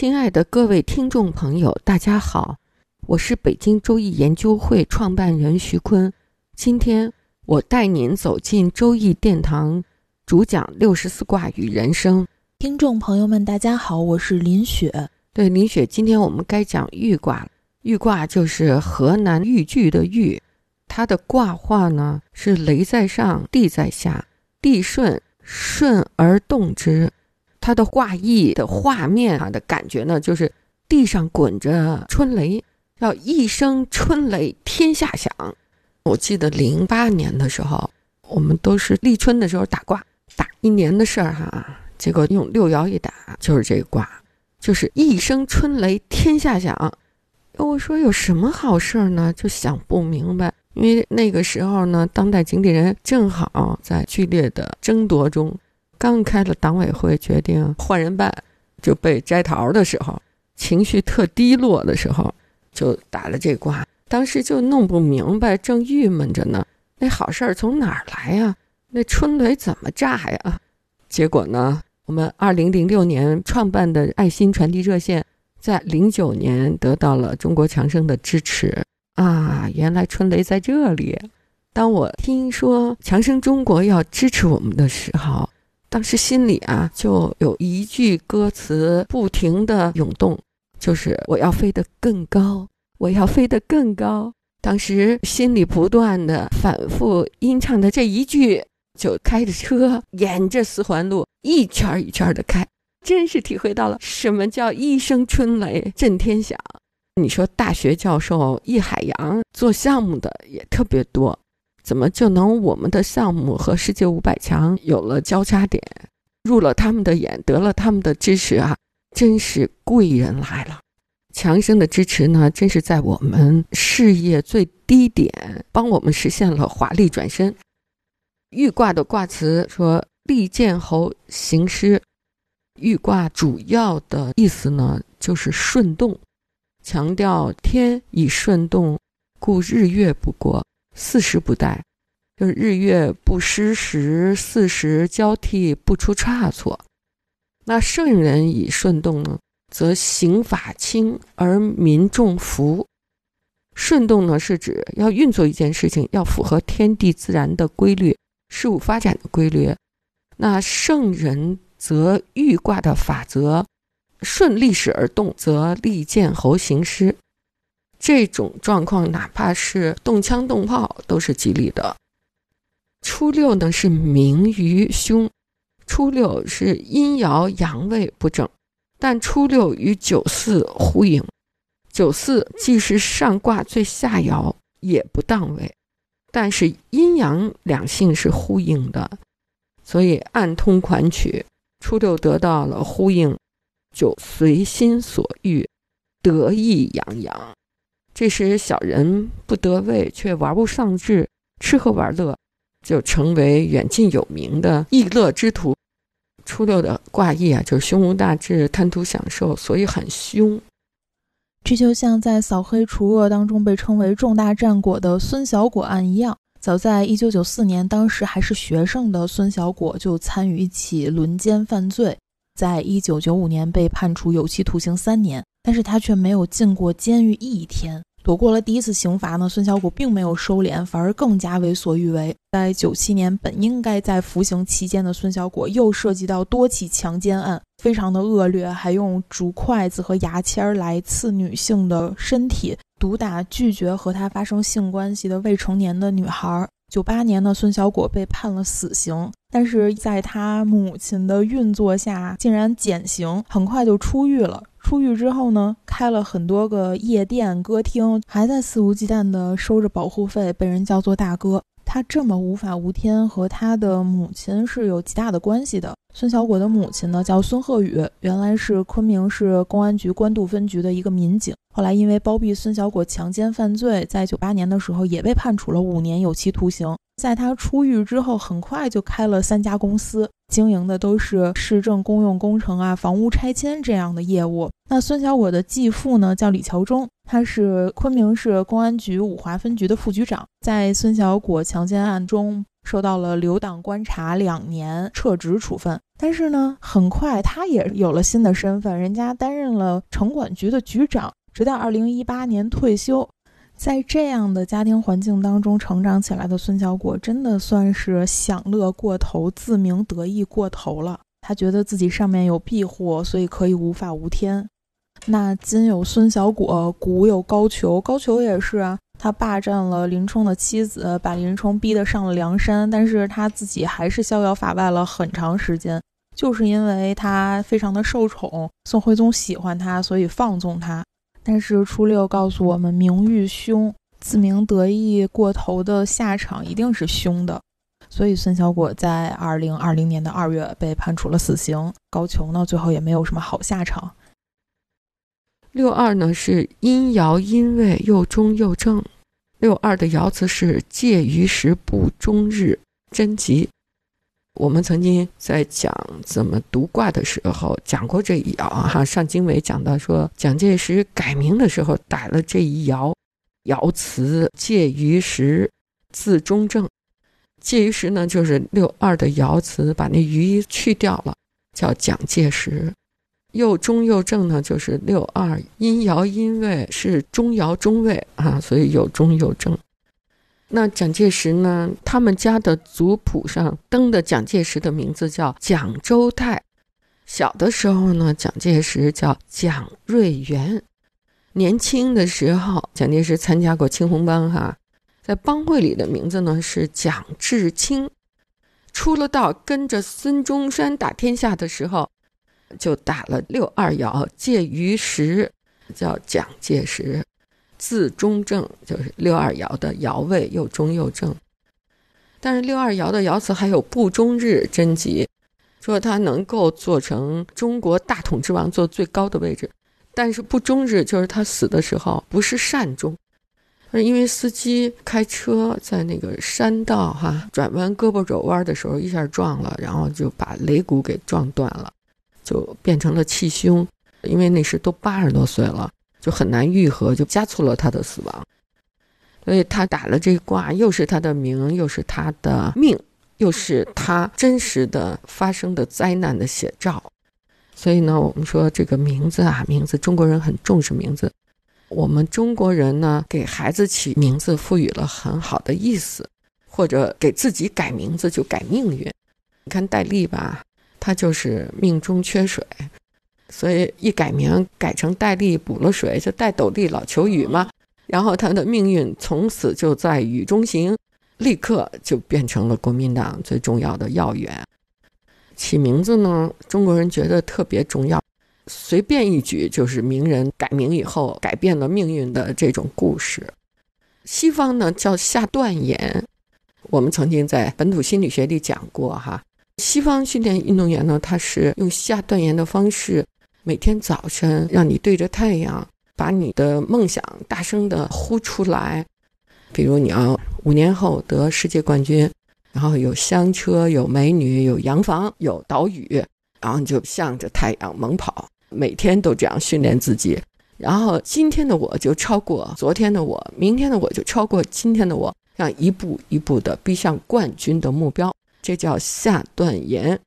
亲爱的各位听众朋友，大家好，我是北京周易研究会创办人徐坤。今天我带您走进周易殿堂，主讲六十四卦与人生。听众朋友们，大家好，我是林雪。对，林雪，今天我们该讲豫卦。豫卦就是河南豫剧的豫，它的卦画呢是雷在上，地在下，地顺，顺而动之。它的画意的画面啊的感觉呢，就是地上滚着春雷，要一声春雷天下响。我记得零八年的时候，我们都是立春的时候打卦，打一年的事儿哈。结果用六爻一打，就是这个卦，就是一声春雷天下响。我说有什么好事儿呢？就想不明白，因为那个时候呢，当代经理人正好在剧烈的争夺中。刚开了党委会，决定换人办，就被摘桃的时候，情绪特低落的时候，就打了这卦。当时就弄不明白，正郁闷着呢。那好事儿从哪儿来呀？那春雷怎么炸呀？结果呢，我们二零零六年创办的爱心传递热线，在零九年得到了中国强生的支持啊！原来春雷在这里。当我听说强生中国要支持我们的时候，当时心里啊，就有一句歌词不停的涌动，就是我要飞得更高，我要飞得更高。当时心里不断的反复吟唱的这一句，就开着车沿着四环路一圈一圈的开，真是体会到了什么叫一声春雷震天响。你说大学教授易海洋做项目的也特别多。怎么就能我们的项目和世界五百强有了交叉点，入了他们的眼，得了他们的支持啊！真是贵人来了，强生的支持呢，真是在我们事业最低点，帮我们实现了华丽转身。豫卦的卦辞说：“利剑侯行师。”豫卦主要的意思呢，就是顺动，强调天以顺动，故日月不过。四时不殆，就是日月不失时，四时交替不出差错。那圣人以顺动呢，则刑法轻而民众服。顺动呢，是指要运作一件事情，要符合天地自然的规律，事物发展的规律。那圣人则欲卦的法则，顺历史而动，则利剑侯行师。这种状况，哪怕是动枪动炮，都是吉利的。初六呢是明于凶，初六是阴爻阳位不正，但初六与九四呼应，九四既是上卦最下爻，也不当位，但是阴阳两性是呼应的，所以暗通款曲，初六得到了呼应，就随心所欲，得意洋洋。这时，小人不得位，却玩物丧志，吃喝玩乐，就成为远近有名的逸乐之徒。初六的卦意啊，就是胸无大志，贪图享受，所以很凶。这就像在扫黑除恶当中被称为重大战果的孙小果案一样。早在一九九四年，当时还是学生的孙小果就参与一起轮奸犯罪，在一九九五年被判处有期徒刑三年，但是他却没有进过监狱一天。躲过了第一次刑罚呢，孙小果并没有收敛，反而更加为所欲为。在九七年，本应该在服刑期间的孙小果又涉及到多起强奸案，非常的恶劣，还用竹筷子和牙签来刺女性的身体，毒打拒绝和他发生性关系的未成年的女孩。九八年呢，孙小果被判了死刑，但是在他母亲的运作下，竟然减刑，很快就出狱了。出狱之后呢，开了很多个夜店、歌厅，还在肆无忌惮地收着保护费，被人叫做大哥。他这么无法无天，和他的母亲是有极大的关系的。孙小果的母亲呢叫孙鹤宇，原来是昆明市公安局官渡分局的一个民警，后来因为包庇孙小果强奸犯罪，在九八年的时候也被判处了五年有期徒刑。在他出狱之后，很快就开了三家公司，经营的都是市政公用工程啊、房屋拆迁这样的业务。那孙小果的继父呢叫李桥忠，他是昆明市公安局五华分局的副局长，在孙小果强奸案中。受到了留党观察两年，撤职处分。但是呢，很快他也有了新的身份，人家担任了城管局的局长，直到二零一八年退休。在这样的家庭环境当中成长起来的孙小果，真的算是享乐过头、自鸣得意过头了。他觉得自己上面有庇护，所以可以无法无天。那今有孙小果，古有高俅，高俅也是啊。他霸占了林冲的妻子，把林冲逼得上了梁山，但是他自己还是逍遥法外了很长时间，就是因为他非常的受宠，宋徽宗喜欢他，所以放纵他。但是初六告诉我们，名誉凶，自鸣得意过头的下场一定是凶的，所以孙小果在二零二零年的二月被判处了死刑，高俅呢最后也没有什么好下场。六二呢是阴爻阴位又中又正，六二的爻辞是介于时不中日贞吉。我们曾经在讲怎么读卦的时候讲过这一爻哈，上经纬讲到说蒋介石改名的时候打了这一爻，爻辞介于时字中正，介于时呢就是六二的爻辞，把那于去掉了，叫蒋介石。又中又正呢，就是六二阴爻阴位是中爻中位啊，所以有中有正。那蒋介石呢，他们家的族谱上登的蒋介石的名字叫蒋周泰。小的时候呢，蒋介石叫蒋瑞元。年轻的时候，蒋介石参加过青红帮哈，在帮会里的名字呢是蒋志清。出了道，跟着孙中山打天下的时候。就打了六二爻，介于时，叫蒋介石，字中正，就是六二爻的爻位又中又正。但是六二爻的爻辞还有不中日贞吉，说他能够做成中国大统之王，坐最高的位置。但是不中日就是他死的时候不是善终，因为司机开车在那个山道哈转弯胳膊肘弯的时候一下撞了，然后就把肋骨给撞断了。就变成了气胸，因为那时都八十多岁了，就很难愈合，就加速了他的死亡。所以他打了这卦，又是他的名，又是他的命，又是他真实的发生的灾难的写照。所以呢，我们说这个名字啊，名字中国人很重视名字。我们中国人呢，给孩子起名字赋予了很好的意思，或者给自己改名字就改命运。你看戴笠吧。他就是命中缺水，所以一改名改成戴笠补了水，就戴斗笠老求雨嘛。然后他的命运从此就在雨中行，立刻就变成了国民党最重要的要员。起名字呢，中国人觉得特别重要，随便一举就是名人改名以后改变了命运的这种故事。西方呢叫下断言，我们曾经在本土心理学里讲过哈。西方训练运动员呢，他是用下断言的方式，每天早晨让你对着太阳，把你的梦想大声的呼出来。比如你要五年后得世界冠军，然后有香车、有美女、有洋房、有岛屿，然后你就向着太阳猛跑，每天都这样训练自己。然后今天的我就超过昨天的我，明天的我就超过今天的我，这样一步一步的逼向冠军的目标。这叫下断言。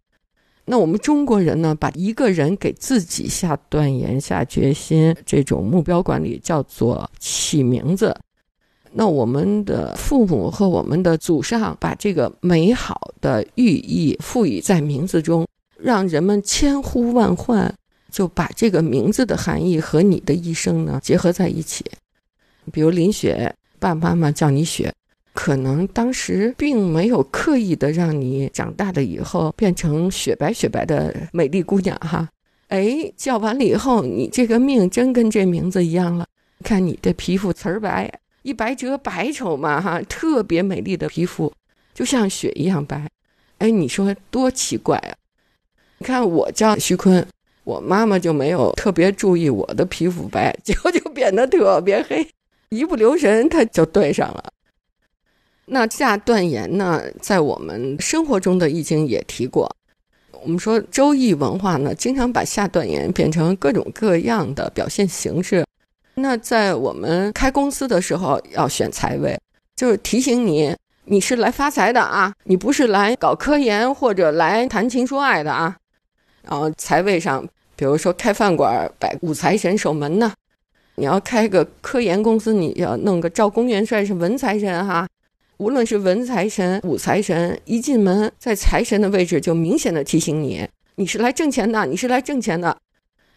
那我们中国人呢，把一个人给自己下断言、下决心这种目标管理叫做起名字。那我们的父母和我们的祖上把这个美好的寓意赋予在名字中，让人们千呼万唤，就把这个名字的含义和你的一生呢结合在一起。比如林雪，爸爸妈妈叫你雪。可能当时并没有刻意的让你长大了以后变成雪白雪白的美丽姑娘哈，哎，叫完了以后，你这个命真跟这名字一样了。看你的皮肤瓷儿白，一白遮百丑嘛哈，特别美丽的皮肤，就像雪一样白。哎，你说多奇怪啊！你看我叫徐坤，我妈妈就没有特别注意我的皮肤白，结果就变得特别黑，一不留神她就对上了。那下断言呢，在我们生活中的易经也提过。我们说周易文化呢，经常把下断言变成各种各样的表现形式。那在我们开公司的时候要选财位，就是提醒你，你是来发财的啊，你不是来搞科研或者来谈情说爱的啊。然后财位上，比如说开饭馆摆五财神守门呢，你要开个科研公司，你要弄个赵公元帅是文财神哈。无论是文财神、武财神，一进门在财神的位置，就明显的提醒你，你是来挣钱的，你是来挣钱的。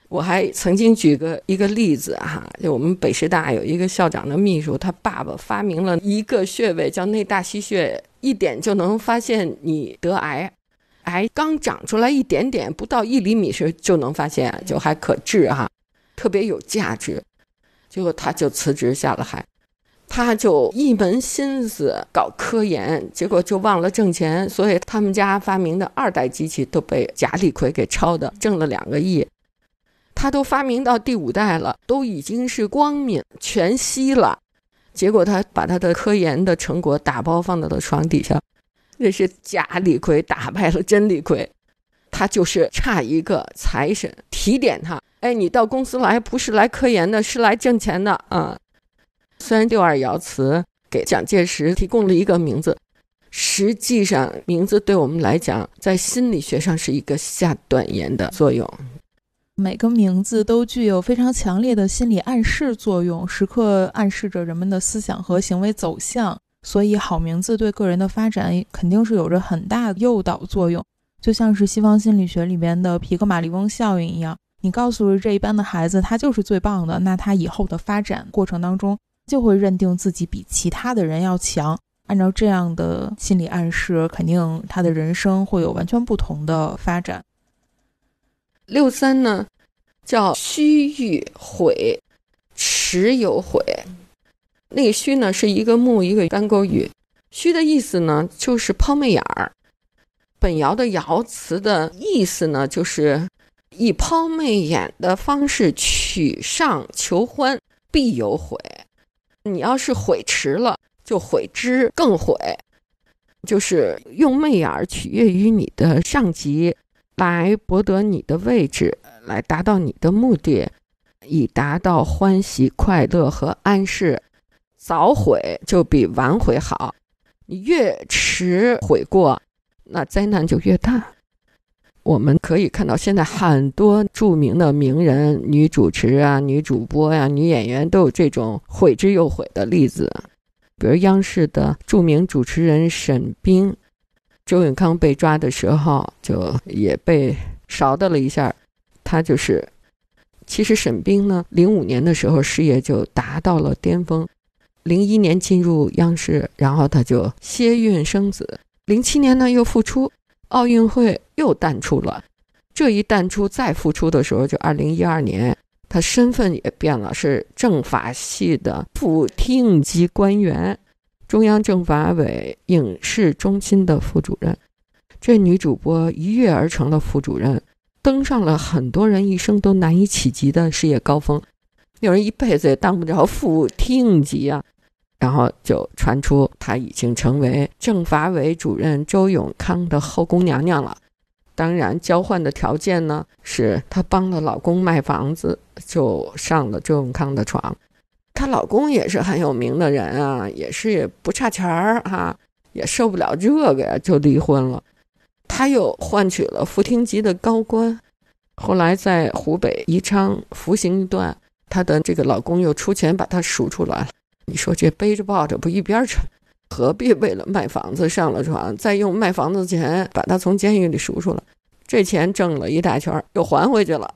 我还曾经举个一个例子哈，就我们北师大有一个校长的秘书，他爸爸发明了一个穴位叫内大溪穴，一点就能发现你得癌，癌刚长出来一点点，不到一厘米时就能发现，就还可治哈，特别有价值。结果他就辞职下了海。他就一门心思搞科研，结果就忘了挣钱，所以他们家发明的二代机器都被贾立奎给抄的，挣了两个亿。他都发明到第五代了，都已经是光明全息了，结果他把他的科研的成果打包放到了床底下，那是假李逵打败了真李逵，他就是差一个财神提点他，哎，你到公司来不是来科研的，是来挣钱的啊。虽然六二爻辞给蒋介石提供了一个名字，实际上名字对我们来讲，在心理学上是一个下断言的作用。每个名字都具有非常强烈的心理暗示作用，时刻暗示着人们的思想和行为走向。所以，好名字对个人的发展肯定是有着很大诱导作用。就像是西方心理学里面的皮格马利翁效应一样，你告诉这一班的孩子他就是最棒的，那他以后的发展过程当中。就会认定自己比其他的人要强，按照这样的心理暗示，肯定他的人生会有完全不同的发展。六三呢，叫虚欲悔，迟有悔。那个虚呢，是一个木一个干钩语，虚的意思呢，就是抛媚眼儿。本爻的爻辞的意思呢，就是以抛媚眼的方式取上求欢，必有悔。你要是悔迟了，就悔之更悔，就是用媚眼取悦于你的上级，来博得你的位置，来达到你的目的，以达到欢喜快乐和安适。早悔就比晚悔好，你越迟悔过，那灾难就越大。我们可以看到，现在很多著名的名人、女主持啊、女主播呀、女演员都有这种悔之又悔的例子。比如央视的著名主持人沈冰，周永康被抓的时候就也被勺的了一下。他就是，其实沈冰呢，零五年的时候事业就达到了巅峰，零一年进入央视，然后他就歇孕生子，零七年呢又复出。奥运会又淡出了，这一淡出再复出的时候，就二零一二年，他身份也变了，是政法系的副厅级官员，中央政法委影视中心的副主任。这女主播一跃而成了副主任，登上了很多人一生都难以企及的事业高峰。有人一辈子也当不着副厅级啊。然后就传出她已经成为政法委主任周永康的后宫娘娘了。当然，交换的条件呢是她帮了老公卖房子，就上了周永康的床。她老公也是很有名的人啊，也是也不差钱儿哈，也受不了这个呀，就离婚了。她又换取了副厅级的高官，后来在湖北宜昌服刑一段，她的这个老公又出钱把她赎出来。你说这背着抱着不一边沉，何必为了卖房子上了床，再用卖房子钱把他从监狱里赎出来？这钱挣了一大圈，又还回去了。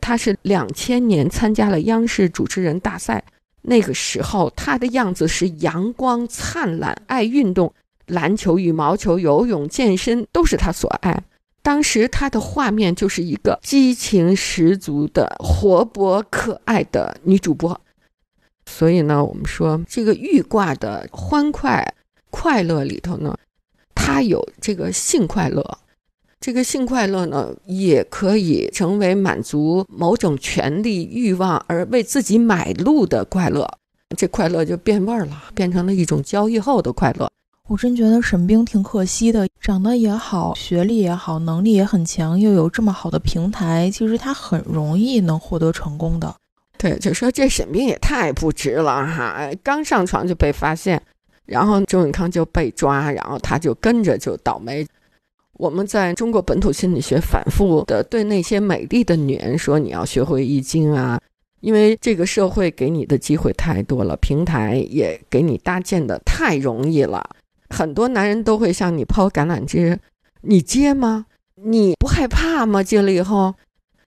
他是两千年参加了央视主持人大赛，那个时候他的样子是阳光灿烂，爱运动，篮球、羽毛球、游泳、健身都是他所爱。当时他的画面就是一个激情十足的、活泼可爱的女主播。所以呢，我们说这个欲卦的欢快、快乐里头呢，它有这个性快乐，这个性快乐呢，也可以成为满足某种权利欲望而为自己买路的快乐。这快乐就变味儿了，变成了一种交易后的快乐。我真觉得沈冰挺可惜的，长得也好，学历也好，能力也很强，又有这么好的平台，其实他很容易能获得成功的。对，就说这沈冰也太不值了哈！刚上床就被发现，然后周永康就被抓，然后他就跟着就倒霉。我们在中国本土心理学反复的对那些美丽的女人说：“你要学会易经啊。”因为这个社会给你的机会太多了，平台也给你搭建的太容易了，很多男人都会向你抛橄榄枝，你接吗？你不害怕吗？接了以后，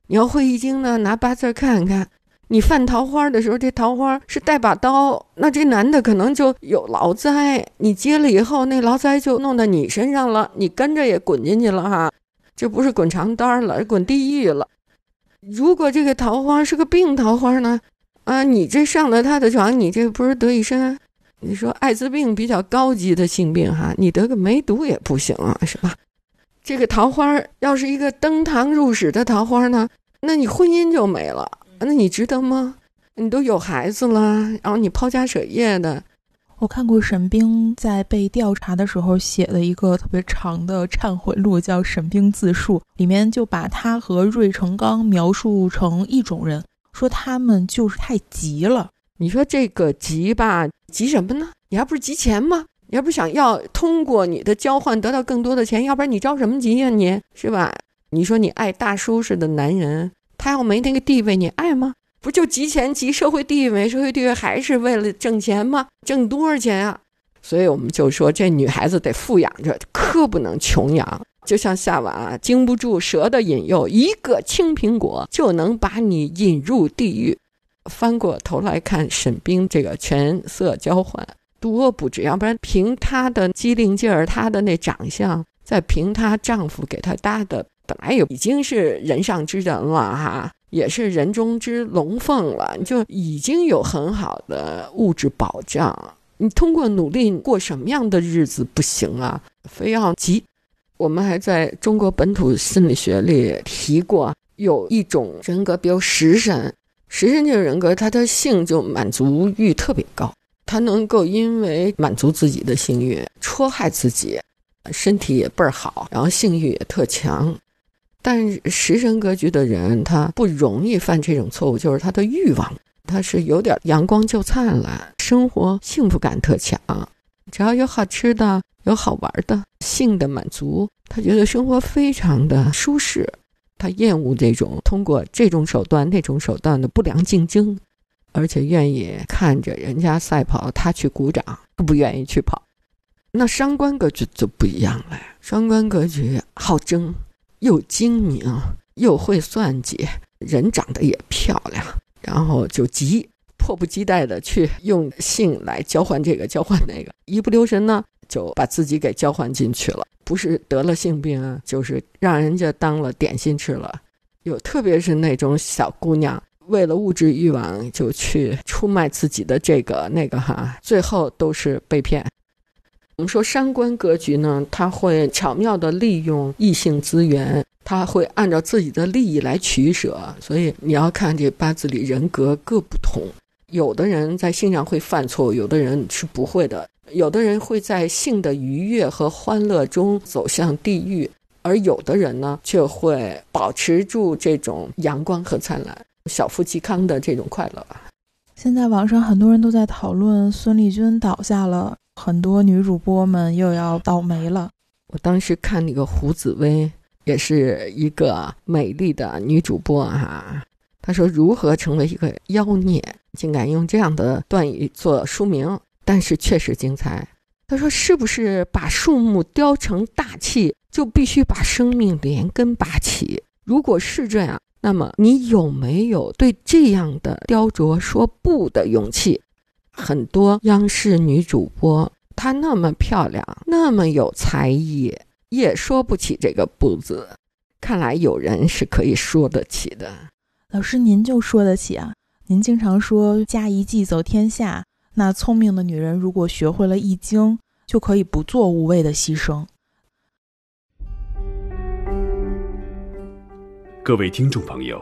你要会易经呢，拿八字看看，你犯桃花的时候，这桃花是带把刀，那这男的可能就有劳灾，你接了以后，那劳灾就弄到你身上了，你跟着也滚进去了哈，这不是滚床单了，滚地狱了。如果这个桃花是个病桃花呢？啊，你这上了他的床，你这不是得一身？你说艾滋病比较高级的性病哈，你得个梅毒也不行啊，是吧？这个桃花要是一个登堂入室的桃花呢，那你婚姻就没了，那你值得吗？你都有孩子了，然后你抛家舍业的。我看过沈冰在被调查的时候写的一个特别长的忏悔录，叫《沈冰自述》，里面就把他和芮成钢描述成一种人，说他们就是太急了。你说这个急吧，急什么呢？你还不是急钱吗？你还不是想要通过你的交换得到更多的钱？要不然你着什么急呀？你是吧？你说你爱大叔似的男人，他要没那个地位，你爱吗？不就集钱、集社会地位？社会地位还是为了挣钱吗？挣多少钱啊？所以我们就说，这女孩子得富养着，可不能穷养。就像夏娃经不住蛇的引诱，一个青苹果就能把你引入地狱。翻过头来看沈冰这个权色交换，多不值！要不然凭她的机灵劲儿，她的那长相，再凭她丈夫给她搭的，本来也已经是人上之人了哈。也是人中之龙凤了，就已经有很好的物质保障。你通过努力过什么样的日子不行啊？非要急。我们还在中国本土心理学里提过，有一种人格，比如食神。食神这个人格，他的性就满足欲特别高，他能够因为满足自己的性欲，戳害自己，身体也倍儿好，然后性欲也特强。但食神格局的人，他不容易犯这种错误，就是他的欲望，他是有点阳光就灿烂，生活幸福感特强，只要有好吃的、有好玩的，性的满足，他觉得生活非常的舒适，他厌恶这种通过这种手段、那种手段的不良竞争，而且愿意看着人家赛跑，他去鼓掌，不愿意去跑。那伤官格局就不一样了，伤官格局好争。又精明又会算计，人长得也漂亮，然后就急，迫不及待的去用性来交换这个交换那个，一不留神呢就把自己给交换进去了，不是得了性病啊，就是让人家当了点心吃了。有特别是那种小姑娘，为了物质欲望就去出卖自己的这个那个哈，最后都是被骗。我们说三观格局呢，他会巧妙地利用异性资源，他会按照自己的利益来取舍。所以你要看这八字里人格各不同，有的人在性上会犯错，有的人是不会的。有的人会在性的愉悦和欢乐中走向地狱，而有的人呢，却会保持住这种阳光和灿烂、小富即康的这种快乐。现在网上很多人都在讨论孙丽君倒下了。很多女主播们又要倒霉了。我当时看那个胡紫薇，也是一个美丽的女主播哈。她说如何成为一个妖孽，竟敢用这样的段语做书名，但是确实精彩。她说是不是把树木雕成大气，就必须把生命连根拔起？如果是这样，那么你有没有对这样的雕琢说不的勇气？很多央视女主播，她那么漂亮，那么有才艺，也说不起这个“不”字。看来有人是可以说得起的。老师，您就说得起啊？您经常说“加一计走天下”，那聪明的女人如果学会了易经，就可以不做无谓的牺牲。各位听众朋友，